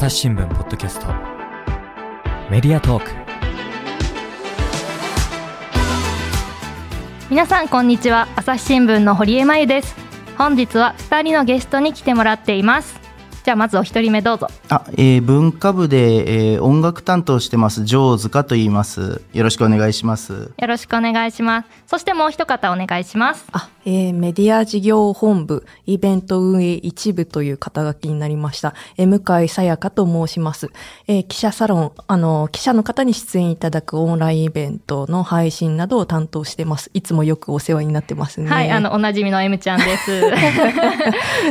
朝日新聞ポッドキャスト。メディアトーク。皆さんこんにちは。朝日新聞の堀江真由です。本日は2人のゲストに来てもらっています。じゃあまずお一人目どうぞあ、えー文化部で、えー音楽担当してます、ジョーズカと言います。よろしくお願いします。よろしくお願いしますそしてもう一方お願いしますあ、えーメディア事業本部、イベント運営一部という肩書きになりました。えー向井さやかと申します。えー記者サロン、あの、記者の方に出演いただくオンラインイベントの配信などを担当してます。いつもよくお世話になってますね。はいあのおなじみの M ちゃんです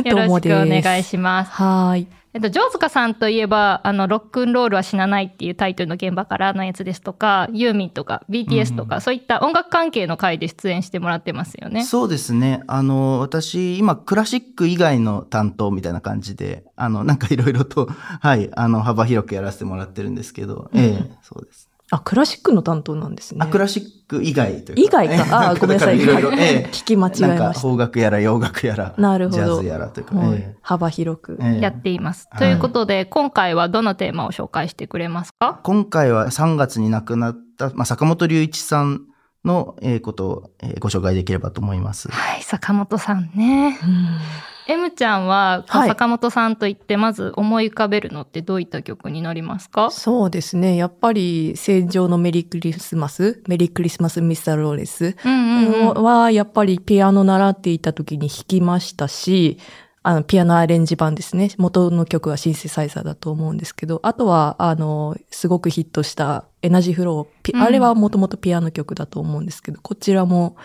よろしくお願いしますはーい。えっと、ジョーズカさんといえば、あの、ロックンロールは死なないっていうタイトルの現場からのやつですとか、ユーミンとか BTS とか、そういった音楽関係の回で出演してもらってますよね。そうですね。あの、私、今、クラシック以外の担当みたいな感じで、あの、なんかいろいろと、はい、あの、幅広くやらせてもらってるんですけど、ええそうです。あ、クラシックの担当なんですね。あ、クラシック以外という以外か。あ ごめんなさい。いろいろ、ええ。聞き間違えました。なんか、邦楽やら洋楽やら、なるほど。ジャズやらというか、はいえ幅広く。ええ。えやっています。はい。ということで、今回はどのテーマを紹介してくれますか？今回は3月に亡くなった、まあ、坂本龍一さんの、えーことを、えーご紹介できればと思います。はい、坂本さんね。うん、M ちゃんは、はい坂本さんと言って、まず思い浮かべるのってどういった曲になりますか？そうですね。やっぱり、戦場のメリークリスマス、メリークリスマスミスターローレスうんうんうん。は、やっぱりピアノ習っていた時に弾きましたし、あの、ピアノアレンジ版ですね。元の曲はシンセサイザーだと思うんですけど、あとは、あの、すごくヒットしたエナジーフロー、ピうんあれはもともとピアノ曲だと思うんですけど、こちらも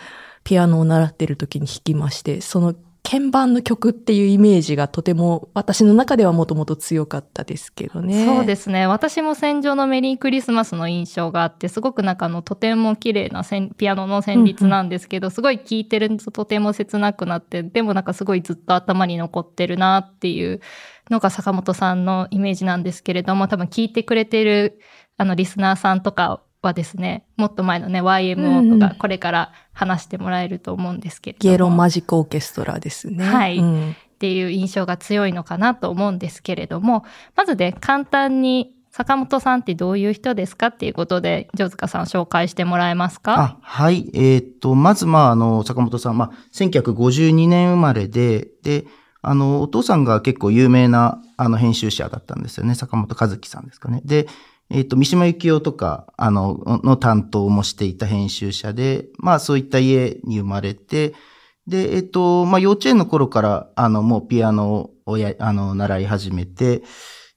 ピアノを習ってる時に弾きまして、その鍵盤の曲っていうイメージがとても私の中ではもともと強かったですけどね。そうですね。私も戦場のメリークリスマスの印象があって、すごくなんかあの、とても綺麗な旋ピアノの旋律なんですけど、すごい聴いてるととても切なくなって、でもなんかすごいずっと頭に残ってるなっていうのが坂本さんのイメージなんですけれども、多分聴いてくれてるあの、リスナーさんとかはですね、もっと前のね、YMO とか、うんうんこれから話してもらえると思うんですけれども。ゲロマジックオーケストラですね。はいうんっていう印象が強いのかなと思うんですけれども、まずで簡単に坂本さんってどういう人ですかっていうことで、ジョズカさん紹介してもらえますか？あ、はい。えーっと、まず、まあ、あの、坂本さん、まあ、1952年生まれで、で、あの、お父さんが結構有名な、あの、編集者だったんですよね。坂本和樹さんですかね。で、えーっと、三島由紀夫とか、あの、の担当もしていた編集者で、まあ、そういった家に生まれて、で、えーっと、まあ、幼稚園の頃から、あの、もうピアノをや、あの、習い始めて、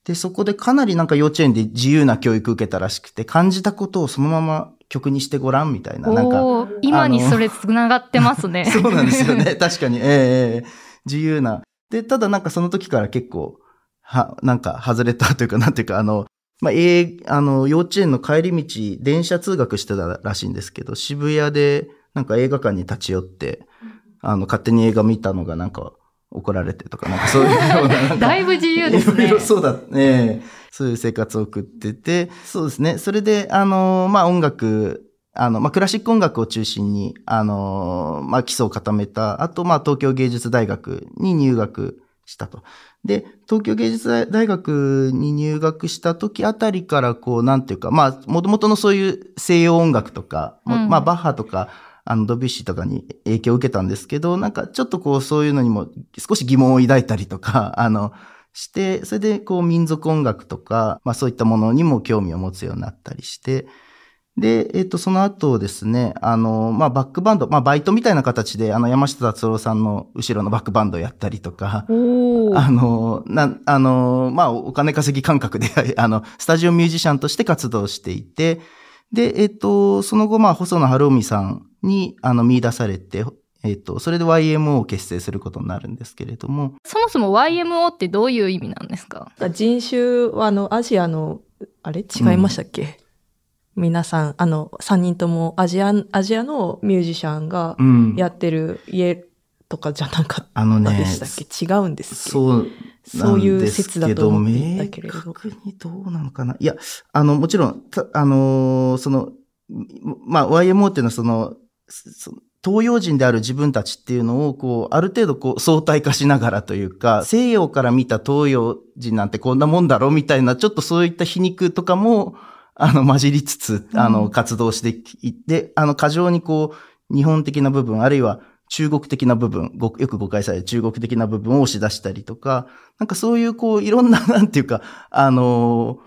で、そこでかなりなんか幼稚園で自由な教育受けたらしくて、感じたことをそのまま曲にしてごらんみたいな、なんか、今にそれ繋がってますね。そうなんですよね。確かに。ええええ自由な。で、ただなんかその時から結構、は、なんか外れたというか、なんていうか、あの、まあ、ええあの、幼稚園の帰り道、電車通学してたらしいんですけど、渋谷で、なんか映画館に立ち寄って、あの、勝手に映画見たのがなんか怒られてとか、なんかそういうような、だいぶ自由ですねいろいろ。そうだね。そういう生活を送ってて、そうですね。それで、あの、まあ、音楽、あの、まあ、クラシック音楽を中心に、あの、まあ、基礎を固めた。あと、まあ、東京芸術大学に入学したと。で、東京芸術大学に入学した時あたりから、こう、なんていうか、まあ、もともとのそういう西洋音楽とか、もうんまあ、バッハとか、あの、ドビュッシーとかに影響を受けたんですけど、なんかちょっとこう、そういうのにも少し疑問を抱いたりとか、あの、して、それでこう、民族音楽とか、まあそういったものにも興味を持つようになったりして、で、えっ、と、その後ですね、あの、まあバックバンド、まあバイトみたいな形で、あの、山下達郎さんの後ろのバックバンドをやったりとか、あの、な、あの、まあ、お金稼ぎ感覚で、あの、スタジオミュージシャンとして活動していて、で、えっと、その後、まあ、細野晴臣さんに、あの、見出されて、えっと、それで YMO を結成することになるんですけれども、そもそも YMO ってどういう意味なんですか人種はあの、アジアの、あれ？違いましたっけ、皆さん、あの、三人ともアジア、アジアのミュージシャンがうん。やってる家とかじゃなかっあのねたでしたっけ、違うんですそうそういう説だと思っていたけれど明確にどうなのかな？いや、あの、もちろん、たあのーその、まあ、YMO っていうのはその、そ東洋人である自分たちっていうのを、こう、ある程度こう、相対化しながらというか、西洋から見た東洋人なんてこんなもんだろみたいな、ちょっとそういった皮肉とかも、あの、混じりつつ、あの、活動していって、あの、過剰にこう、日本的な部分、あるいは中国的な部分、ごよく誤解される中国的な部分を押し出したりとか、なんかそういうこう、いろんな、なんていうか、あの、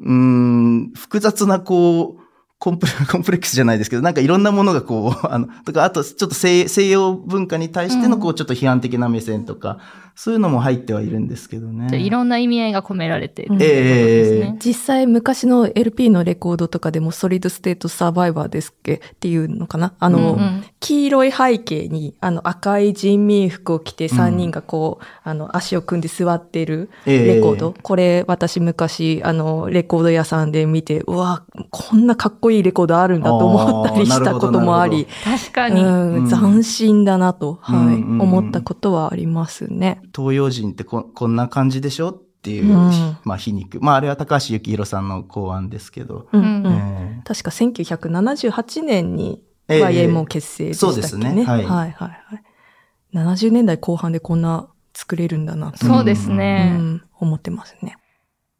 うーん、複雑なこう、コンプレ コンプレックスじゃないですけど、なんかいろんなものがこう、あの、とか、あとちょっと西西洋文化に対してのこう、ちょっと批判的な目線とか、そういうのも入ってはいるんですけどね。じゃあいろんな意味合いが込められているうんということですね。実際昔の LP のレコードとかでもソリッドステートサバイバーですっけっていうのかな？あの、うんうん黄色い背景にあの赤い人民服を着て3人がこう、あの足を組んで座ってるレコード。えこれ私昔あのレコード屋さんで見て、うわ、こんなかっこいいレコードあるんだと思ったりしたこともあり、確かに。うん、斬新だなと、はい、うんうんうん思ったことはありますね。東洋人ってここんな感じでしょっていう、うんまあ皮肉。まああれは高橋幸宏さんの考案ですけど。うんうんえ確か1978年にええ YM を結成でしたっけね。そうですねはいはいはいはい。70年代後半でこんな作れるんだなと、そうですうね。ん、思ってますね。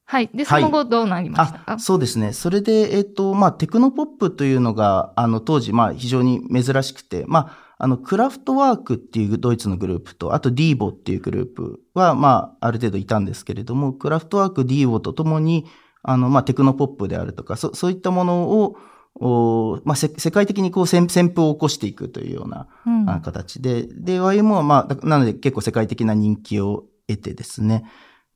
はい。で、その後どうなりました？か、あ、そうですね。それで、えっ、と、まあ、テクノポップというのが、あの、当時、まあ、非常に珍しくて、まあ、あの、クラフトワークっていうドイツのグループと、あとディーボっていうグループは、まあ、ある程度いたんですけれども、クラフトワーク、ディーボとともに、あの、まあ、テクノポップであるとか、そそういったものを、おまあ、せ世界的にこう旋旋風を起こしていくというようなうんあ形で、で、YM はまあ、だなので結構世界的な人気を得てですね。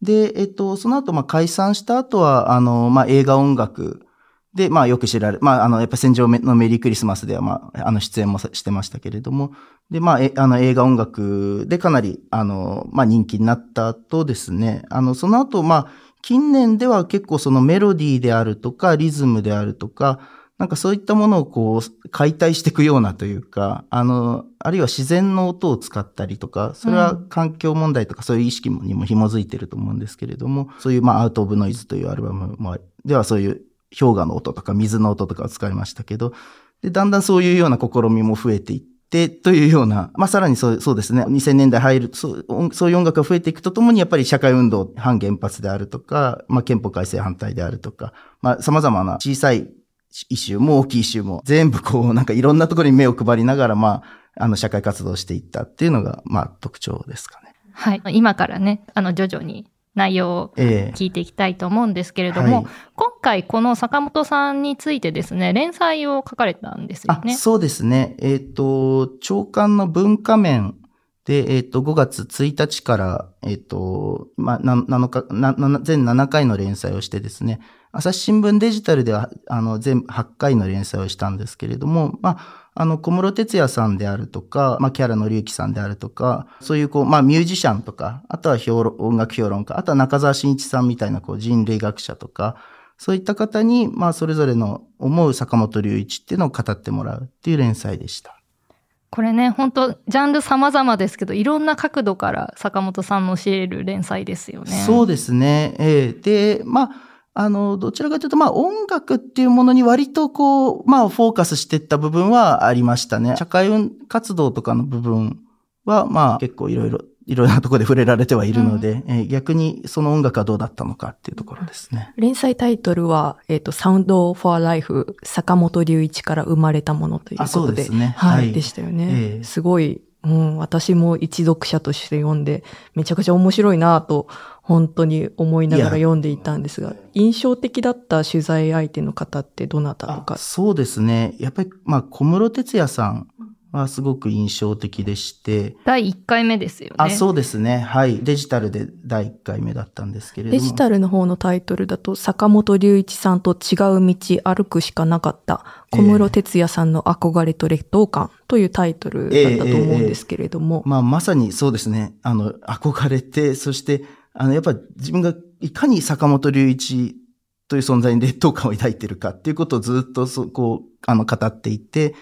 で、えっと、その後、まあ、解散した後は、あの、まあ、映画音楽で、まあ、よく知られ、まあ、あの、やっぱ戦場のメリークリスマスでは、まあ、あの、出演もしてましたけれども、で、まあ、えあの、映画音楽でかなり、あの、まあ、人気になった後ですね、あの、その後、まあ、近年では結構そのメロディーであるとか、リズムであるとか、なんかそういったものをこう解体していくようなというか、あの、あるいは自然の音を使ったりとか、それは環境問題とかそういう意識にも紐づいてると思うんですけれども、そういうまあアウトオブノイズというアルバムもではそういう氷河の音とか水の音とかを使いましたけど、で、だんだんそういうような試みも増えていって、というような、まあ、さらにそうそうですね、2000年代入るそう、音そういう音楽が増えていくとともに、やっぱり社会運動、反原発であるとか、まあ、憲法改正反対であるとか、まあ、様々な小さいイシューも大きいイシューも、全部こう、なんかいろんなところに目を配りながら、まあ、あの、社会活動をしていったっていうのが、まあ、特徴ですかね。はい。今からね、あの、徐々に内容をええ聞いていきたいと思うんですけれども、はい今回この坂本さんについてですね、連載を書かれたんですよあ、ね。そうですね。えっ、と、長官の文化面で、えっ、と、5月1日から、えっ、と、まあ、な7日全7回の連載をしてですね、朝日新聞デジタルでは、あの、全8回の連載をしたんですけれども、まあ、あの、小室哲也さんであるとか、まあ、キャラの之さんであるとか、そういう、こう、まあ、ミュージシャンとか、あとは評論音楽評論家、あとは中澤慎一さんみたいな、こう、人類学者とか、そういった方に、まあ、それぞれの思う坂本龍一っていうのを語ってもらうっていう連載でした。これね、本当ジャンル様々ですけど、いろんな角度から坂本さんの教える連載ですよね。そうですね。ええで、まあ、あの、どちらかというと、まあ、音楽っていうものに割とこう、まあ、フォーカスしていった部分はありましたね。社会運活動とかの部分は、まあ、結構いろいろ、いろいろなところで触れられてはいるので、えー逆にその音楽はどうだったのかっていうところですね。連載タイトルは、えっ、と、サウンドフォアライフ、坂本龍一から生まれたものというあそうことで。ですねはい、はいでしたよね。ええすごい、うん、私も一読者として読んで、めちゃくちゃ面白いなと、本当に思いながら読んでいたんですが、印象的だった取材相手の方ってどなたとあか。そうですね。やっぱり、まあ、小室哲也さんはすごく印象的でして、第1回目ですよね。あ、そうですね。はい。デジタルで第1回目だったんですけれども。デジタルの方のタイトルだと、坂本龍一さんと違う道歩くしかなかった、小室哲也さんの憧れと劣等感というタイトルだったと思うんですけれども。まあ、まさにそうですね。あの、憧れて、そして、あの、やっぱ自分がいかに坂本龍一という存在に劣等感を抱いているかっていうことをずっとそこう、あの、語っていて、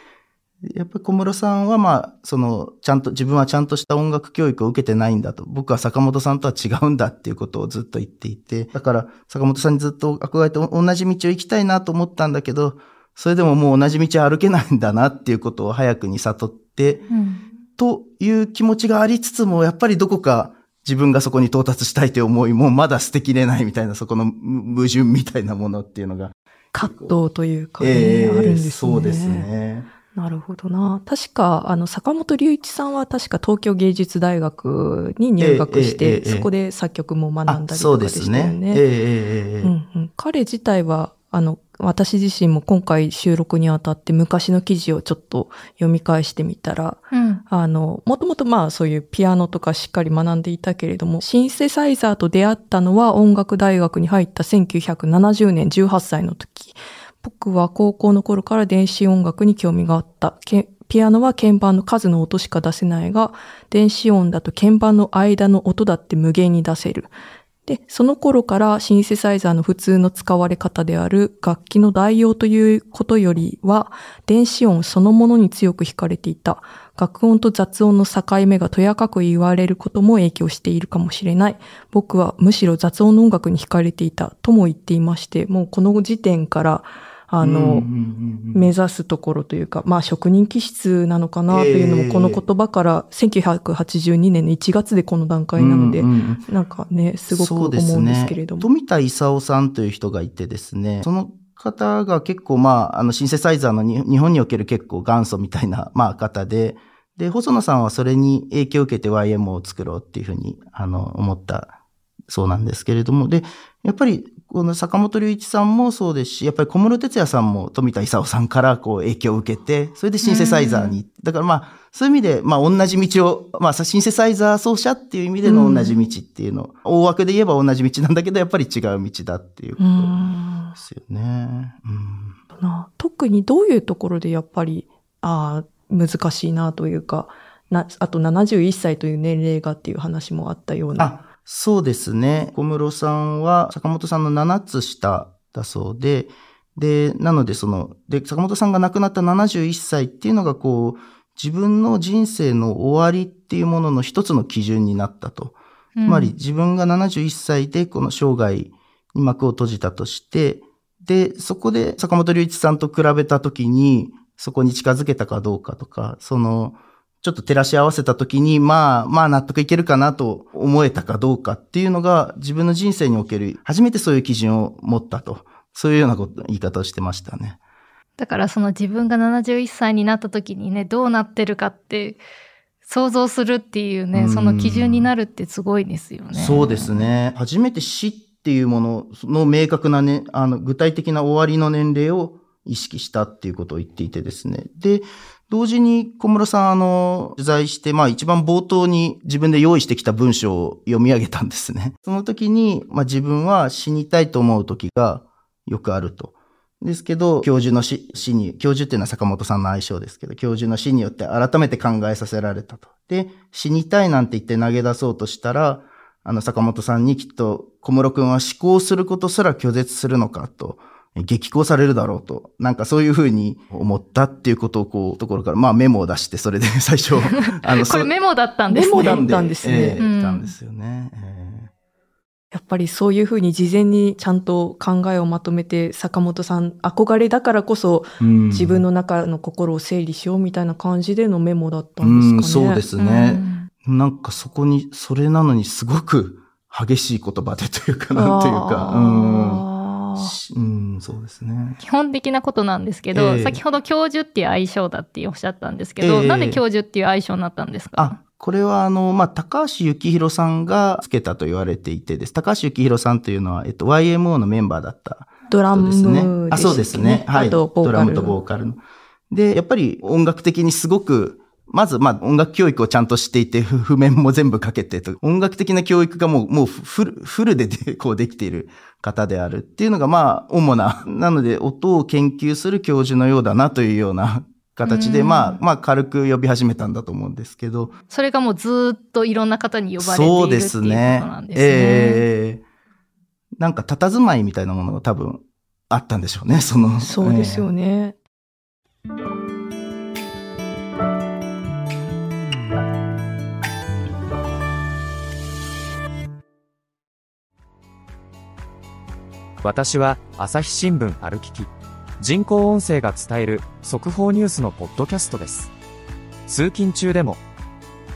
やっぱり小室さんはまあ、その、ちゃんと、自分はちゃんとした音楽教育を受けてないんだと。僕は坂本さんとは違うんだっていうことをずっと言っていて。だから、坂本さんにずっと憧れて同じ道を行きたいなと思ったんだけど、それでももう同じ道は歩けないんだなっていうことを早くに悟って、うんという気持ちがありつつも、やっぱりどこか自分がそこに到達したいという思いもまだ捨てきれないみたいな、そこのむ矛盾みたいなものっていうのが。葛藤というかね、ええあるんですね。そうです。ね。なるほどな。確か、あの、坂本龍一さんは確か東京芸術大学に入学して、ええええええそこで作曲も学んだあ、りそうでとかですしたよね。ね。ええええええうんうん、彼自体は、あの、私自身も今回収録にあたって昔の記事をちょっと読み返してみたら、うんあの、もともとまあそういうピアノとかしっかり学んでいたけれども、シンセサイザーと出会ったのは音楽大学に入った1970年18歳の時。僕は高校の頃から電子音楽に興味があった。ピアノは鍵盤の数の音しか出せないが、電子音だと鍵盤の間の音だって無限に出せる。で、その頃からシンセサイザーの普通の使われ方である楽器の代用ということよりは、電子音そのものに強く惹かれていた。楽音と雑音の境目がとやかく言われることも影響しているかもしれない。僕はむしろ雑音の音楽に惹かれていたとも言っていまして、もうこの時点から、あの、目指すところというか、まあ職人気質なのかなというのええ。もこの言葉から1982年の1月でこの段階なので、うんうんうんなんかね、すごく思うんですけれども。富田勲さんという人がいてですね、その方が結構まあ、あのシンセサイザーのに日本における結構元祖みたいな、まあ方で、で、細野さんはそれに影響を受けて YMO を作ろうっていうふうに、あの、思ったそうなんですけれども、で、やっぱり、この坂本龍一さんもそうですし、やっぱり小室哲也さんも富田勲さんからこう影響を受けて、それでシンセサイザーに、だからまあ、そういう意味で、まあ同じ道を、まあシンセサイザー奏者っていう意味での同じ道っていうの、大枠で言えば同じ道なんだけど、やっぱり違う道だっていうこうとんですよね。うんな特にどういうところでやっぱり、ああ、難しいなというか、な、あと71歳という年齢がっていう話もあったような。あ、そうですね。小室さんは坂本さんの7つ下だそうで、で、なのでその、で、坂本さんが亡くなった71歳っていうのがこう、自分の人生の終わりっていうものの一つの基準になったと。つまり自分が71歳でこの生涯に幕を閉じたとして、で、そこで坂本龍一さんと比べたときに、そこに近づけたかどうかとか、その、ちょっと照らし合わせたときに、まあ、まあ納得いけるかなと思えたかどうかっていうのが自分の人生における、初めてそういう基準を持ったと。そういうようなこと、言い方をしてましたね。だからその自分が71歳になった時にね、どうなってるかって想像するっていうね、うんその基準になるってすごいですよね。そうですね。初めて死っていうものの明確なね、あの、具体的な終わりの年齢を意識したっていうことを言っていてですね。で、同時に小室さん、あの、取材して、まあ一番冒頭に自分で用意してきた文章を読み上げたんですね。その時に、まあ自分は死にたいと思う時がよくあると。ですけど、教授の死死に、教授っていうのは坂本さんの愛称ですけど、教授の死によって改めて考えさせられたと。で、死にたいなんて言って投げ出そうとしたら、あの、坂本さんにきっと、小室くんは思考することすら拒絶するのかと、激高されるだろうと、なんかそういうふうに思ったっていうことをこう、ところから、まあメモを出して、それで 最初、あの、これメモだったんですね。メモだったんですねええうんたんですよね。ええやっぱりそういうふうに事前にちゃんと考えをまとめて、坂本さん憧れだからこそうん自分の中の心を整理しようみたいな感じでのメモだったうんん、ですかね。そうですうんね。なんかそこに、それなのにすごく激しい言葉でというか、なんというか、うんし。うん、そうですね。基本的なことなんですけど、ええ先ほど教授っていう愛称だっておっしゃったんですけど、ええなんで教授っていう愛称になったんですか？あ、これはあの、まあ、高橋幸宏さんがつけたと言われていてです。高橋幸宏さんというのは、えっと、YMO のメンバーだったドラムそうですね。あ、そうですね。はい。あと、ボーカル。ドラムとボーカルの。で、やっぱり音楽的にすごく、まず、まあ、音楽教育をちゃんとしていて、ふ譜面も全部かけてと、音楽的な教育がもう、もうフル、フルでで、こうできている方であるっていうのが、まあ、主な、なので、音を研究する教授のようだなというような形で、うんまあ、まあ、軽く呼び始めたんだと思うんですけど、それがもうずーっといろんな方に呼ばれているそうでっていうことすねなん。ですね。ええなんか、佇まいみたいなものが多分、あったんでしょうね、その。そうですよね。私は朝日新聞歩きき人工音声が伝える速報ニュースのポッドキャストです通勤中でも、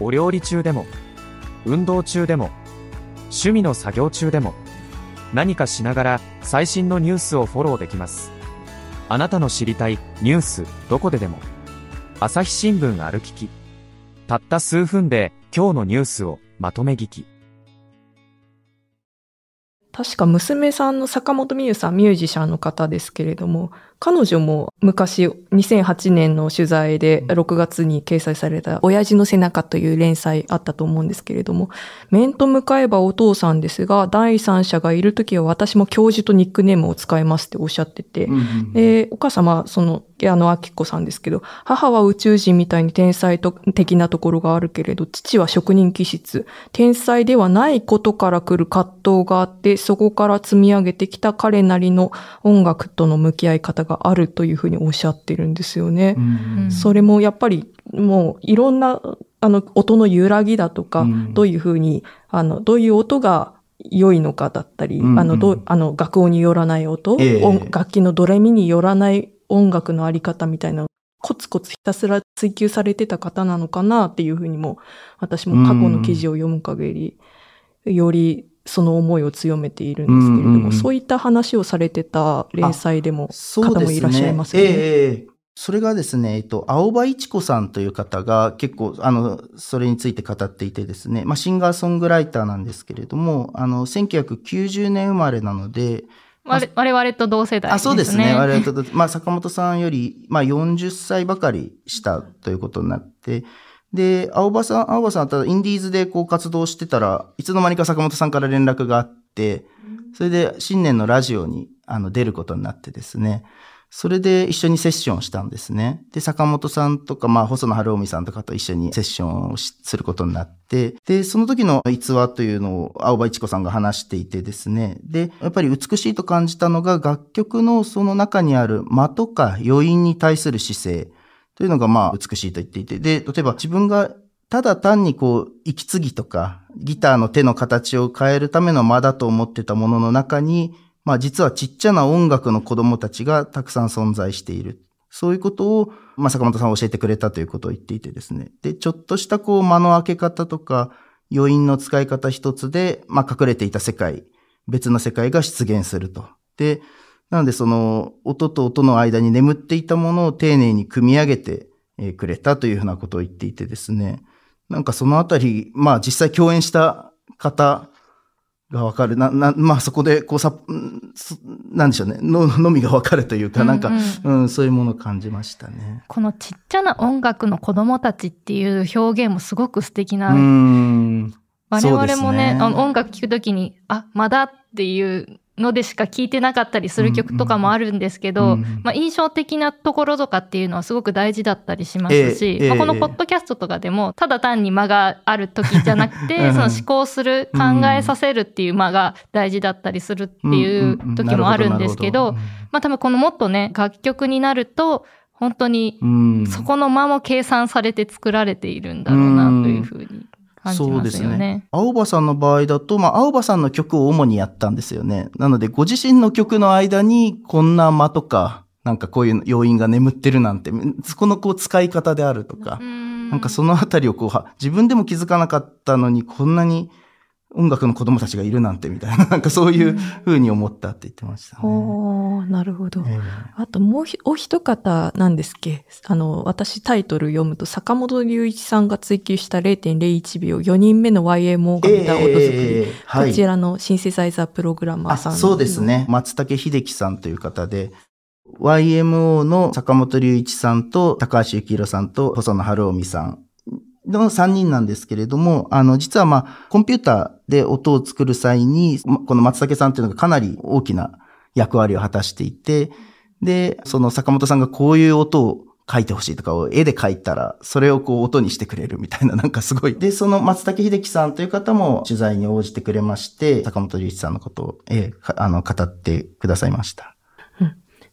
お料理中でも、運動中でも、趣味の作業中でも、何かしながら最新のニュースをフォローできます。あなたの知りたいニュースどこででも。朝日新聞ある聞き。たった数分で今日のニュースをまとめ聞き。確か娘さんの坂本美優さんミュージシャンの方ですけれども、彼女も昔2008年の取材で6月に掲載された親父の背中という連載あったと思うんですけれども、面と向かえばお父さんですが、第三者がいるときは私も教授とニックネームを使いますっておっしゃってて、うんうんで、お母様はその、矢野明子さんですけど、母は宇宙人みたいに天才的なところがあるけれど、父は職人気質。天才ではないことから来る葛藤があって、そこから積み上げてきた彼なりの音楽との向き合い方があるというふうにおっしゃってるんですよね。うんそれもやっぱりもういろんなあの音の揺らぎだとか、うん。どういうふうに、あの、どういう音が良いのかだったり、うんうん。あの、どう、あの、楽音によらない音、ええ。音楽器のドレミによらない音楽のあり方みたいな、コツコツひたすら追求されてた方なのかなっていうふうにも、私も過去の記事を読む限り、よりその思いを強めているんですけれども、うんうんうんそういった話をされてた連載でもそうですね。方もいらっしゃいますよね。ええええそれがですね、えっと、青葉一子さんという方が結構、あの、それについて語っていてですね、まあ、シンガーソングライターなんですけれども、あの、1990年生まれなので、我我々と同世代あ、ですね。そうですね。我々と、まあ、坂本さんより、まあ、40歳ばかりしたということになって、で、青葉さん、青葉さんはただインディーズでこう活動してたらいつの間にか坂本さんから連絡があって、それで新年のラジオにあの出ることになってですね、それで一緒にセッションしたんですね。で、坂本さんとか、まあ、細野晴臣さんとかと一緒にセッションをしすることになって、で、その時の逸話というのを青葉一子さんが話していてですね、で、やっぱり美しいと感じたのが楽曲のその中にある間とか余韻に対する姿勢というのがまあ美しいと言っていて、で、例えば自分がただ単にこう、息継ぎとか、ギターの手の形を変えるための間だと思ってたものの中に、まあ実はちっちゃな音楽の子供たちがたくさん存在している。そういうことを、まあ坂本さん教えてくれたということを言っていてですね。で、ちょっとしたこう間の開け方とか、余韻の使い方一つで、まあ隠れていた世界、別の世界が出現すると。で、なのでその音と音の間に眠っていたものを丁寧に組み上げてえーくれたというふうなことを言っていてですね。なんかそのあたり、まあ実際共演した方がわかる。な、な、まあそこでこうさ、なんでしょうね。の、のみがわかるというか、なんか、うんうん、そういうものを感じましたね。このちっちゃな音楽の子供たちっていう表現もすごく素敵うな。ん。我々もね、ねあの音楽聴くときに、あ、まだっていうのでしか聴いてなかったりする曲とかもあるんですけど、うんうんまあ、印象的なところとかっていうのはすごく大事だったりしますし、ええまあ、このええ。ポッドキャストとかでも、ただ単に間がある時じゃなくて、うんその思考する、考えさせるっていう間が大事だったりするっていう時もあるんですけど、まあ多分このもっとね、楽曲になると、本当にうん、そこの間も計算されて作られているんだろうなというふうに感じそうまですすねよね。。青葉さんの場合だと、まあ、青葉さんの曲を主にやったんですよね。なので、ご自身の曲の間に、こんな間とか、なんかこういう要因が眠ってるなんて、そこのこう使い方であるとか、ななんかそのあたりをこうは、自分でも気づかなかったのに、こんなに音楽の子供たちがいるなんてみたいな、なんかそういう風に思ったって言ってましたね。おーなるほど。えあともうひお一方なんですっけ？あの、私タイトル読むと坂本龍一さんが追求した0.01秒4人目の YMO が見た音作り。ええはいこちらのシンセサイザープログラマーあ、さんの。そうですね。松竹秀樹さんという方で、YMO の坂本龍一さんと高橋幸宏さんと細野晴臣さんの3人なんですけれども、あの、実はまあ、コンピューターで音を作る際に、この松竹さんっていうのがかなり大きな役割を果たしていて、で、その坂本さんがこういう音を書いてほしいとかを絵で書いたら、それをこう音にしてくれるみたいな、なんかすごい。で、その松竹秀樹さんという方も取材に応じてくれまして、坂本龍一さんのことを、えーあの、語ってくださいました。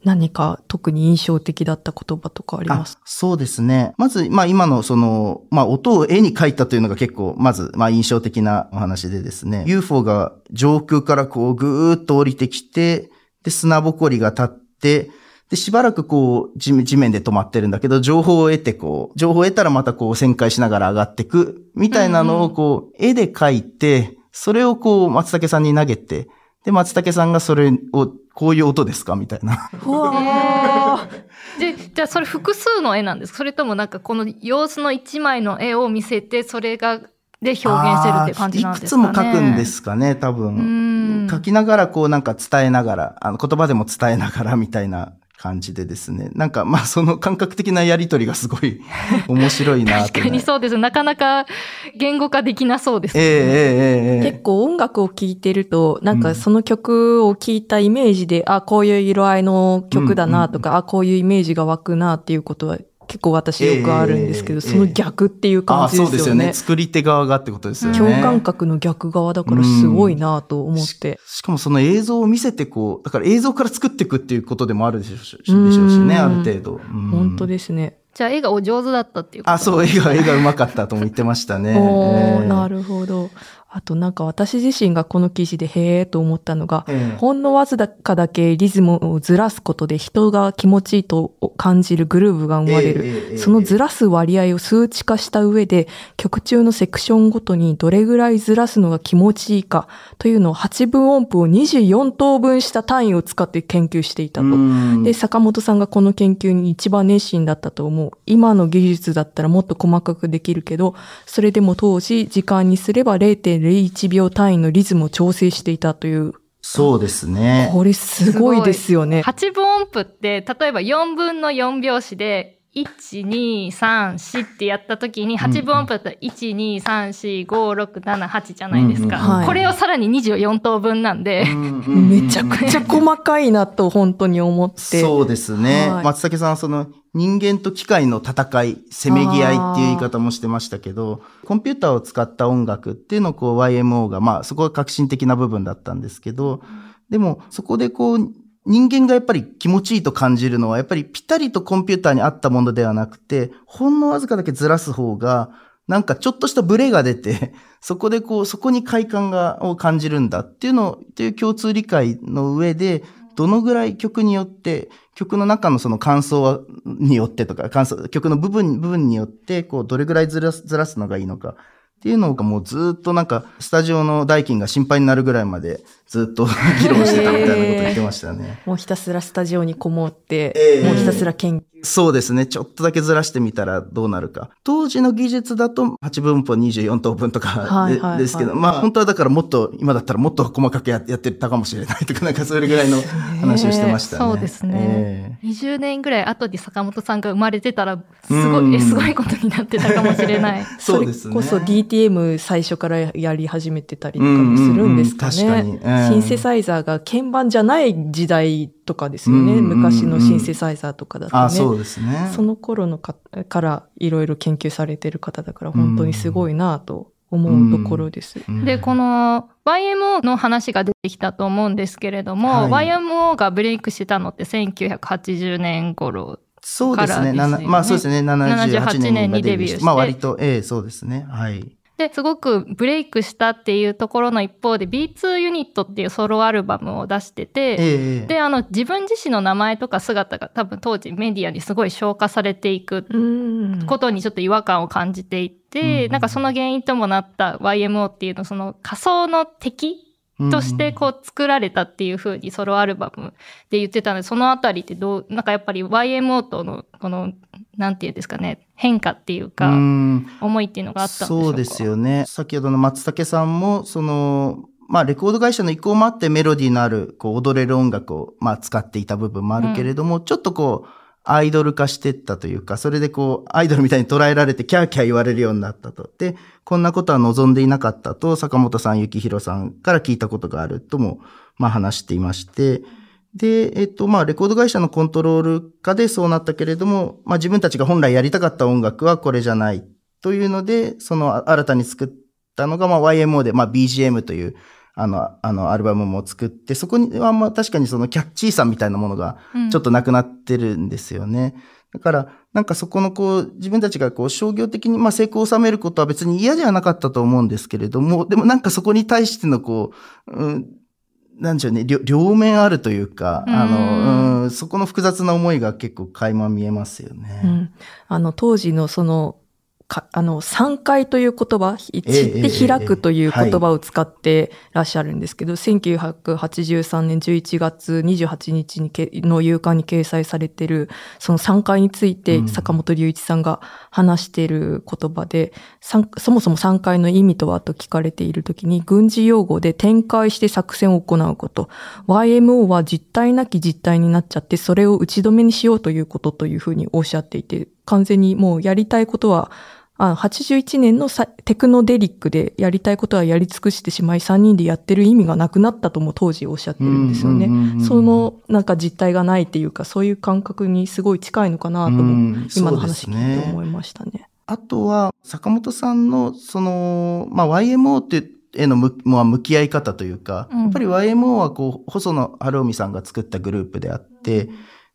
何か特に印象的だった言葉とかあります？あそうですね。まず、まあ今のその、まあ音を絵に描いたというのが結構、まず、まあ印象的なお話でですね、UFO が上空からこうぐーっと降りてきて、で、砂ぼこりが立って、で、しばらくこう、地面で止まってるんだけど、情報を得てこう、情報を得たらまたこう、旋回しながら上がってく、みたいなのをこう、絵で描いて、それをこう、松竹さんに投げて、で、松竹さんがそれを、こういう音ですか？みたいな。で、じゃあそれ複数の絵なんですかそれともなんかこの様子の一枚の絵を見せて、それが、で表現してるって感じなんですかね。いくつも描くんですかね、多う分。ん。書きながらこうなんか伝えながら、あの言葉でも伝えながらみたいな感じでですね。なんかまあその感覚的なやりとりがすごい 面白いなと、ね。確かにそうです。なかなか言語化できなそうです、ええええええ結構音楽を聴いてると、なんかその曲を聴いたイメージで、あ、こういう色合いの曲だなとか、あ、こういうイメージが湧くなっていうことは結構私よくあるんですけど、ええその逆っていう感じですよね。そうですよね。作り手側がってことですよね。共感覚の逆側だからすごいなと思って。しかもその映像を見せてこう、だから映像から作っていくっていうことでもあるでしょうしでしょうんうしね、ある程度。うん本当ですね。じゃあ絵がお上手だったっていうこと？あ、そう、絵が、絵が上手かったとも言ってましたね。おー、なるるほど。あとなんか私自身がこの記事でへーと思ったのが、ええほんのわずかだけリズムをずらすことで人が気持ちいいと感じるグルーヴが生まれる。ええええそのずらす割合を数値化した上で、曲中のセクションごとにどれぐらいずらすのが気持ちいいかというのを8分音符を24等分した単位を使って研究していたと。うんで、坂本さんがこの研究に一番熱心だったと思う。今の技術だったらもっと細かくできるけど、それでも当時時間にすれば0.01秒単位のリズムを調整していたという。そうですね。これすごいですよね。8分音符って、例えば4分の4拍子で、1、2、3、4ってやった時に、8分音符だったら、1、2、3、4、5、6、7、8じゃないですか。うんうんはいこれをさらに24等分なんで、めちゃくちゃ細かいなと本当に思って。そうですね。はい松竹さんはその人間と機械の戦い、せめぎ合いっていう言い方もしてましたけど、コンピューターを使った音楽っていうのをこう YMO が、まあそこが革新的な部分だったんですけど、でもそこでこう人間がやっぱり気持ちいいと感じるのはやっぱりピタリとコンピューターに合ったものではなくて、ほんのわずかだけずらす方が、なんかちょっとしたブレが出て、そこでこう、そこに快感が、を感じるんだっていうのを、っていう共通理解の上で、どのぐらい曲によって、曲の中のその感想によってとか、感想、曲の部分、部分によって、こう、どれぐらいずらす、ずらすのがいいのか。っていうのがもうずっとなんか、スタジオの代金が心配になるぐらいまでずっと議論してたみたいなこと言ってましたね。もうひたすらスタジオにこもって、ええもうひたすら研究。そうですね。ちょっとだけずらしてみたらどうなるか。当時の技術だと8分音24等分とかで,、はいはいはいですけど、まあ本当はだからもっと、今だったらもっと細かくややってたかもしれないとか、なんかそれぐらいの話をしてましたね。そうですねえ20年ぐらい後に坂本さんが生まれてたら、すごうんい、えすごいことになってたかもしれない。え そうですね。こそ DTM 最初からやり始めてたりとかもするんですかね。うんうんうん確かにうんシンセサイザーが鍵盤じゃない時代とかですよね。うんうんうん昔のシンセサイザーとかだとね。あ、そうですね。その頃のかからいろいろ研究されてる方だから本当にすごいなと思うところです。うんで、この YMO の話が出てきたと思うんですけれども、はい YMO がブレイクしたのって1980年頃。そうですね。すよねまあそうですね。78年にデビューして。まあ割78と、ええそうですね。はい。で、すごくブレイクしたっていうところの一方で B2 ユニットっていうソロアルバムを出してて、ええで、あの、自分自身の名前とか姿が多分当時メディアにすごい消化されていくうん。ことにちょっと違和感を感じていて、うんなんかその原因ともなった YMO っていうのその仮想の敵としてこう作られたっていう風にソロアルバムで言ってたので、そのあたりってどう、なんかやっぱり YMO とのこの、なんていうんですかね、変化っていううか、ん。思いっていうのがあったんでしょそうですよね。先ほどの松竹さんも、その、まあ、レコード会社の意向もあってメロディーのある、こう、踊れる音楽を、まあ、使っていた部分もあるけれども、ちょっとこう、アイドル化してったというか、それでこう、アイドルみたいに捉えられて、キャーキャー言われるようになったと。で、こんなことは望んでいなかったと、坂本さん、幸宏さんから聞いたことがあるとも、まあ、話していまして、で、えっと、まあ、レコード会社のコントロール化でそうなったけれども、まあ、自分たちが本来やりたかった音楽はこれじゃないというので、その新たに作ったのが、まあ、YMO で、まあ、BGM という、あの、あの、アルバムも作って、そこには、まあ、確かにそのキャッチーさみたいなものが、うんちょっとなくなってるんですよね。だから、なんかそこのこう、自分たちがこう、商業的にまあ成功を収めることは別に嫌じゃなかったと思うんですけれども、でもなんかそこに対してのこう、うん、なんでしょうね、両両面あるというか、あうんの、うん、そこの複雑な思いが結構垣間見えますよね。うん、あの当時のそのかあの三回という言葉、知っええて開くという言葉を使ってらっしゃるんですけど、1983年11月28日にけの夕刊に掲載されているその三回についてうん。坂本龍一さんが話している言葉で、三そもそも三回の意味とはと聞かれているときに軍事用語で展開して作戦を行うこと、YMO は実体なき実体になっちゃって、それを打ち止めにしようということというふうにおっしゃっていて、完全にもうやりたいことは、あ81年のさテクノデリックでやりたいことはやり尽くしてしまい3人でやってる意味がなくなったとも当時おっしゃってるんですよね。そのなんか実態がないっていうかそういう感覚にすごい近いのかなとも、うん今の話聞いねて思いましたね。あとは、坂本さんの、その、まあ、YMO って、への向まあ向き合い方というか、うんやっぱり YMO はこう、細野晴臣さんが作ったグループであって、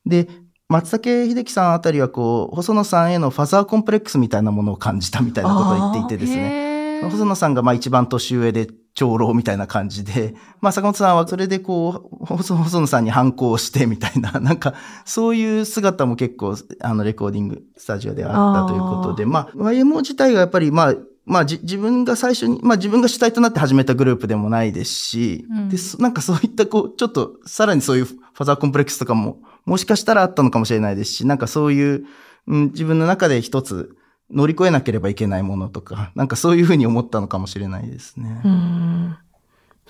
で、松竹秀樹さんあたりはこう、細野さんへのファザーコンプレックスみたいなものを感じたみたいなことを言っていてですね。細野さんがまあ一番年上で長老みたいな感じで、まあ坂本さんはそれでこう、細細野さんに反抗してみたいな、なんかそういう姿も結構あのレコーディングスタジオではあったということで、まあ YMO 自体がやっぱりまあ、まあじ自分が最初に、まあ自分が主体となって始めたグループでもないですし、うんで、そなんかそういったこう、ちょっとさらにそういうファザーコンプレックスとかももしかしたらあったのかもしれないですし、なんかそういう、うん、自分の中で一つ乗り越えなければいけないものとか、なんかそういうふうに思ったのかもしれないですね。うーん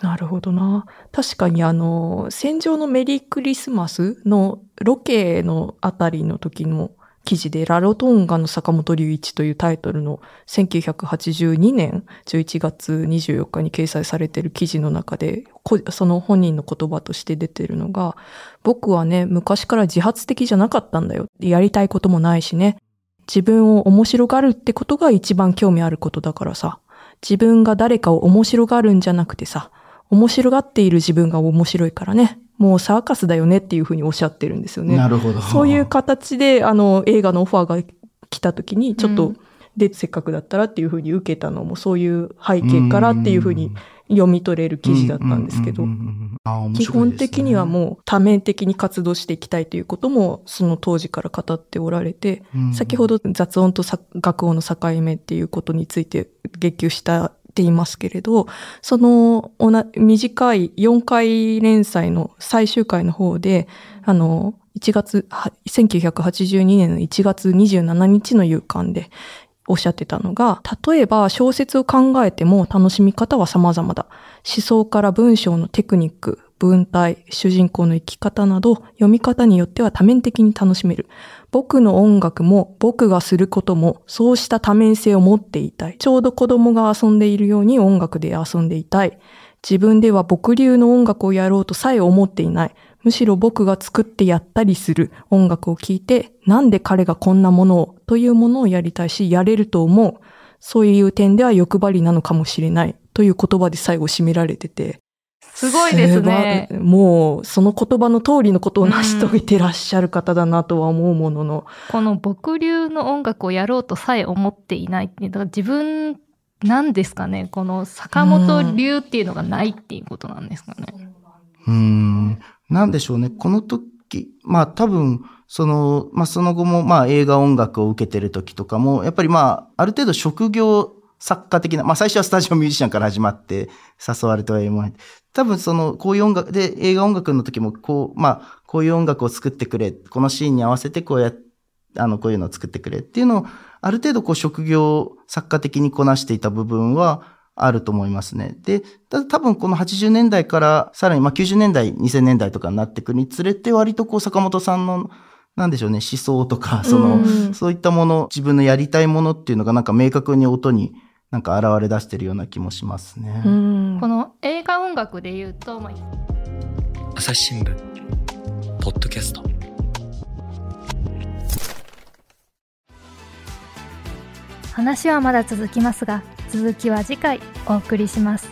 なるほどな。確かにあの、戦場のメリークリスマスのロケのあたりの時の記事で、ラロトンガの坂本龍一というタイトルの1982年11月24日に掲載されている記事の中で、その本人の言葉として出ているのが、僕はね、昔から自発的じゃなかったんだよ。やりたいこともないしね。自分を面白がるってことが一番興味あることだからさ。自分が誰かを面白がるんじゃなくてさ、面白がっている自分が面白いからね。もうサーカスだよねっていうふうにおっしゃってるんですよね。なるほど。そういう形で、あの、映画のオファーが来た時に、ちょっと、うん。で、せっかくだったらっていうふうに受けたのも、そういう背景からっていうふうに読み取れる記事だったんですけど。基本的にはもう多面的に活動していきたいということも、その当時から語っておられて、うん。先ほど雑音とさ楽音の境目っていうことについて言及したっていますけれど、その同じ短い4回連載の最終回の方で、あの、1月、1982年の1月27日の夕刊でおっしゃってたのが、例えば小説を考えても楽しみ方は様々だ。思想から文章のテクニック、文体、主人公の生き方など、読み方によっては多面的に楽しめる。僕の音楽も僕がすることもそうした多面性を持っていたい。ちょうど子供が遊んでいるように音楽で遊んでいたい。自分では僕流の音楽をやろうとさえ思っていない。むしろ僕が作ってやったりする音楽を聴いて、なんで彼がこんなものをというものをやりたいし、やれると思う。そういう点では欲張りなのかもしれない。という言葉で最後締められてて。すごいですね。もう、その言葉の通りのことを成し遂げてらっしゃる方だなとは思うものの。この僕流の音楽をやろうとさえ思っていないっていう、だから自分なんですかね、この坂本流っていうのがないっていうことなんですかね。うーん。なんでしょうね。この時、まあ多分、その、まあその後もまあ映画音楽を受けてる時とかも、やっぱりまあある程度職業作家的な、まあ最初はスタジオミュージシャンから始まって誘われてはいま多分その、こういう音楽で映画音楽の時もこう、まあこういう音楽を作ってくれ、このシーンに合わせてこうやあの、こういうのを作ってくれっていうのを、ある程度こう職業作家的にこなしていた部分はあると思いますね。で、多分この80年代からさらにまあ90年代、2000年代とかになってくるにつれて割とこう坂本さんのなんでしょうね、思想とか、その、うんそういったもの、自分のやりたいものっていうのがなんか明確に音になんか現れ出してるような気もしますね。うんこの映画音楽で言うと、まあ朝日新聞ポッドキャスト話はまだ続きますが続きは次回お送りします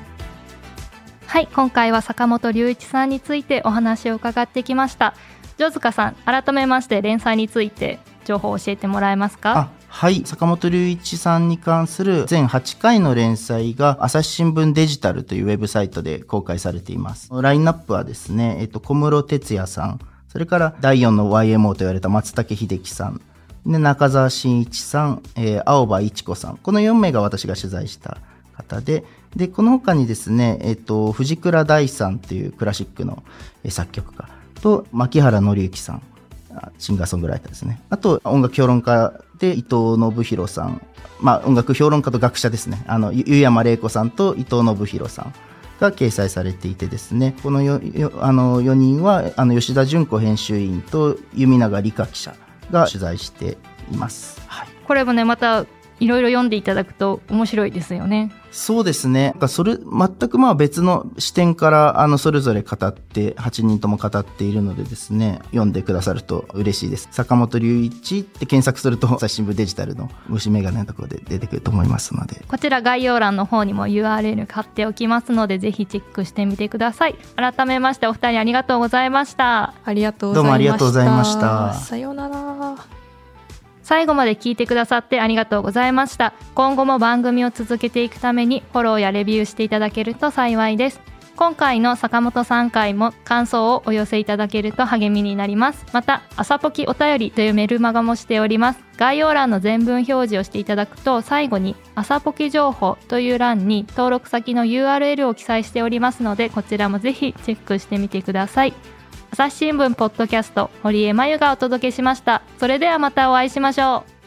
はい、今回は坂本龍一さんについてお話を伺ってきました。ジョズカさん、改めまして連載について情報を教えてもらえますか？あはい。坂本龍一さんに関する全8回の連載が朝日新聞デジタルというウェブサイトで公開されています。ラインナップはですね、えっと、小室哲也さん、それから第4の YMO と言われた松竹秀樹さん、で中澤真一さん、えー青葉一子さん。この4名が私が取材した方で、で、この他にですね、えっと、藤倉大さんというクラシックの作曲家と、牧原紀之さん。シンガーソングライターですね。あと、音楽評論家伊藤信弘さん。まあ、音楽評論家と学者ですね。あの、湯山玲子さんと伊藤信弘さんが掲載されていてですね、このよよあの4人は、あの、吉田純子編集員と弓永理香記者が取材しています。はい。これもねまたいろいろ読んでいただくと面白いですよね。そうですね。なんかそれ、全くまあ別の視点から、あの、それぞれ語って、8人とも語っているのでですね、読んでくださると嬉しいです。坂本龍一って検索すると、朝日新聞デジタルの虫眼鏡のところで出てくると思いますので。こちら概要欄の方にも URL 貼っておきますのでぜひチェックしてみてください。改めましてお二人ありがとうございました。ありがとうございました。どうもありがとうございましたさようなら。最後まで聞いてくださってありがとうございました。今後も番組を続けていくためにフォローやレビューしていただけると幸いです。今回の坂本さん回も感想をお寄せいただけると励みになります。また朝ポキお便りというメルマガもしております。概要欄の全文表示をしていただくと最後に朝ポキ情報という欄に登録先の URL を記載しておりますのでこちらもぜひチェックしてみてください。朝日新聞ポッドキャスト堀江真由がお届けしました。それではまたお会いしましょう。